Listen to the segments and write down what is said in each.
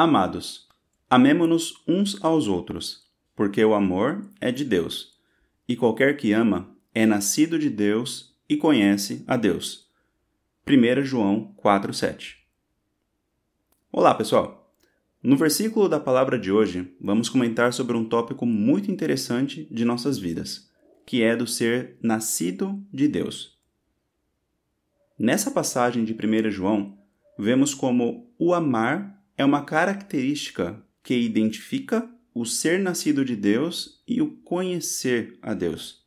Amados, amemo-nos uns aos outros, porque o amor é de Deus, e qualquer que ama é nascido de Deus e conhece a Deus. 1 João 4,7 Olá, pessoal! No versículo da palavra de hoje, vamos comentar sobre um tópico muito interessante de nossas vidas, que é do ser nascido de Deus. Nessa passagem de 1 João, vemos como o amar é uma característica que identifica o ser nascido de Deus e o conhecer a Deus.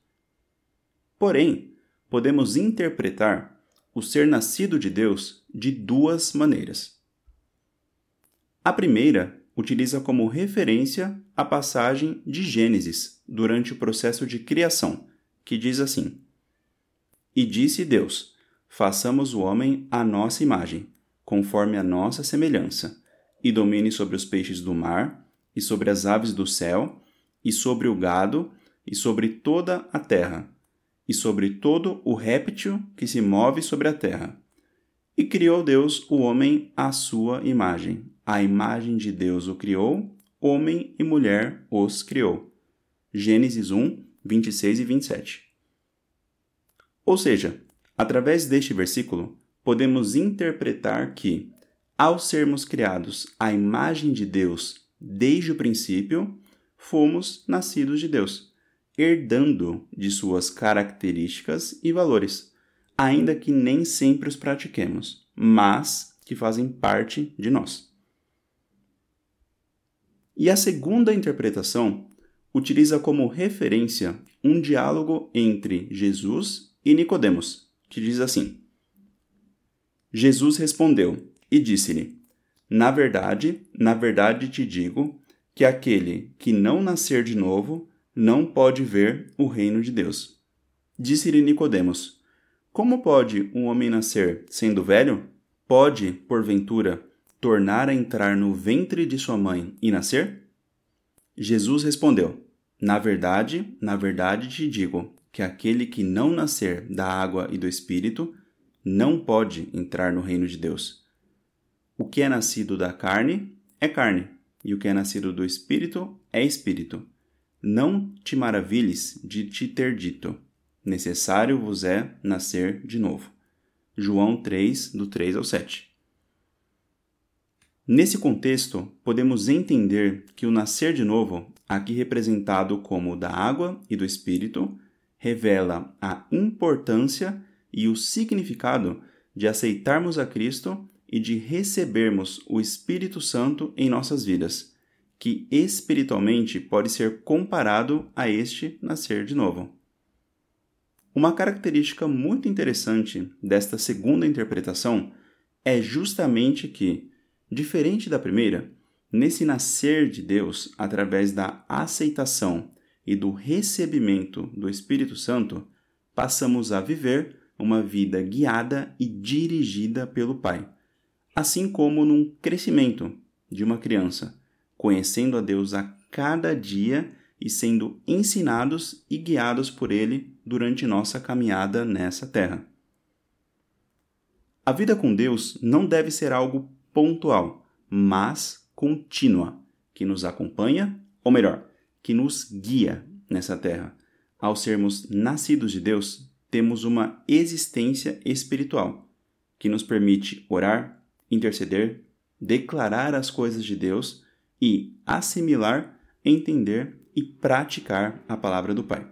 Porém, podemos interpretar o ser nascido de Deus de duas maneiras. A primeira utiliza como referência a passagem de Gênesis durante o processo de criação, que diz assim: E disse Deus: Façamos o homem à nossa imagem, conforme a nossa semelhança e domine sobre os peixes do mar, e sobre as aves do céu, e sobre o gado, e sobre toda a terra, e sobre todo o réptil que se move sobre a terra. E criou Deus o homem à sua imagem. A imagem de Deus o criou, homem e mulher os criou. Gênesis 1, 26 e 27. Ou seja, através deste versículo, podemos interpretar que ao sermos criados à imagem de Deus desde o princípio, fomos nascidos de Deus, herdando de suas características e valores, ainda que nem sempre os pratiquemos, mas que fazem parte de nós. E a segunda interpretação utiliza como referência um diálogo entre Jesus e Nicodemos, que diz assim: Jesus respondeu: e disse-lhe: Na verdade, na verdade te digo que aquele que não nascer de novo não pode ver o reino de Deus. Disse-lhe Nicodemos: Como pode um homem nascer sendo velho? Pode, porventura, tornar a entrar no ventre de sua mãe e nascer? Jesus respondeu: Na verdade, na verdade te digo que aquele que não nascer da água e do espírito não pode entrar no reino de Deus. O que é nascido da carne é carne, e o que é nascido do espírito é espírito. Não te maravilhes de te ter dito: necessário vos é nascer de novo. João 3, do 3 ao 7. Nesse contexto, podemos entender que o nascer de novo, aqui representado como da água e do espírito, revela a importância e o significado de aceitarmos a Cristo e de recebermos o Espírito Santo em nossas vidas, que espiritualmente pode ser comparado a este nascer de novo. Uma característica muito interessante desta segunda interpretação é justamente que, diferente da primeira, nesse nascer de Deus através da aceitação e do recebimento do Espírito Santo, passamos a viver uma vida guiada e dirigida pelo Pai assim como num crescimento de uma criança, conhecendo a Deus a cada dia e sendo ensinados e guiados por Ele durante nossa caminhada nessa terra. A vida com Deus não deve ser algo pontual, mas contínua, que nos acompanha, ou melhor, que nos guia nessa terra. Ao sermos nascidos de Deus, temos uma existência espiritual que nos permite orar, interceder, declarar as coisas de Deus e assimilar, entender e praticar a palavra do Pai.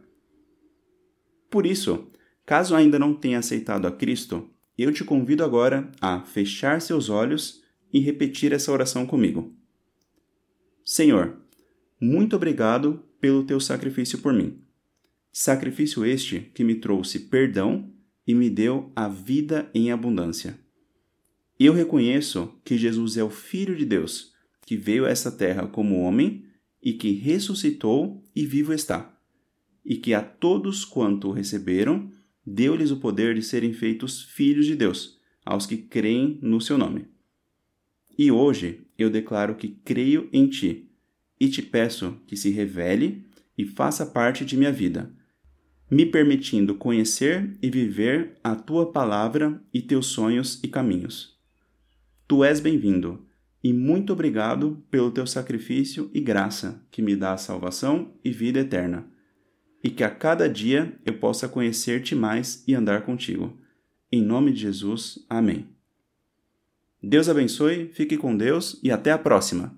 Por isso, caso ainda não tenha aceitado a Cristo, eu te convido agora a fechar seus olhos e repetir essa oração comigo. Senhor, muito obrigado pelo teu sacrifício por mim. Sacrifício este que me trouxe perdão e me deu a vida em abundância. Eu reconheço que Jesus é o Filho de Deus, que veio a essa terra como homem e que ressuscitou e vivo está, e que a todos quanto o receberam, deu-lhes o poder de serem feitos filhos de Deus, aos que creem no seu nome. E hoje eu declaro que creio em ti e te peço que se revele e faça parte de minha vida, me permitindo conhecer e viver a tua palavra e teus sonhos e caminhos. Tu és bem-vindo. e muito obrigado pelo teu sacrifício e graça que me dá salvação e vida eterna. E que a cada dia eu possa conhecer-te mais e andar contigo. Em nome de Jesus. Amém. Deus abençoe, fique com Deus e até a próxima!